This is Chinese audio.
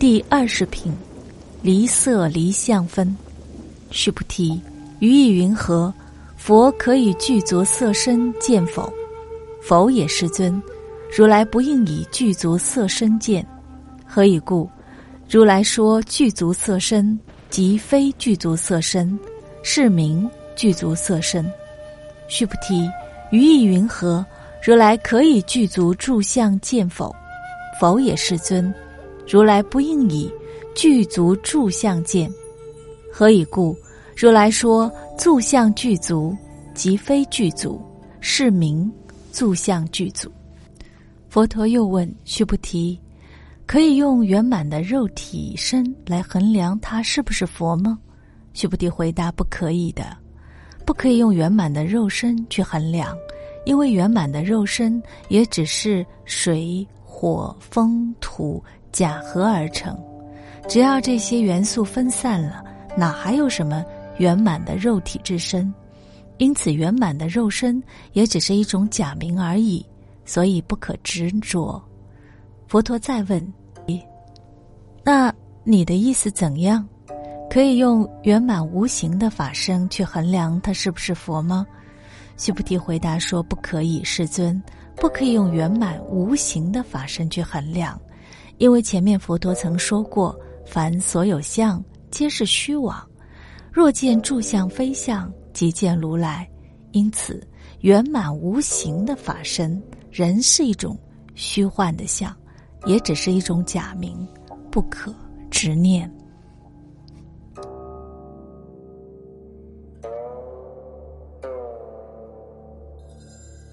第二十品，离色离相分。须菩提，于意云何？佛可以具足色身见否？否也，世尊。如来不应以具足色身见。何以故？如来说具足色身，即非具足色身，是名具足色身。须菩提，于意云何？如来可以具足住相见否？否也，世尊。如来不应以具足住相见。何以故？如来说住相具足，即非具足，是名住相具足。佛陀又问须菩提：可以用圆满的肉体身来衡量他是不是佛吗？须菩提回答：不可以的，不可以用圆满的肉身去衡量。因为圆满的肉身也只是水、火、风、土假合而成，只要这些元素分散了，哪还有什么圆满的肉体之身？因此，圆满的肉身也只是一种假名而已，所以不可执着。佛陀再问：“那你的意思怎样？可以用圆满无形的法身去衡量他是不是佛吗？”须菩提回答说：“不可以，世尊，不可以用圆满无形的法身去衡量，因为前面佛陀曾说过，凡所有相皆是虚妄，若见住相非相，即见如来。因此，圆满无形的法身仍是一种虚幻的相，也只是一种假名，不可执念。”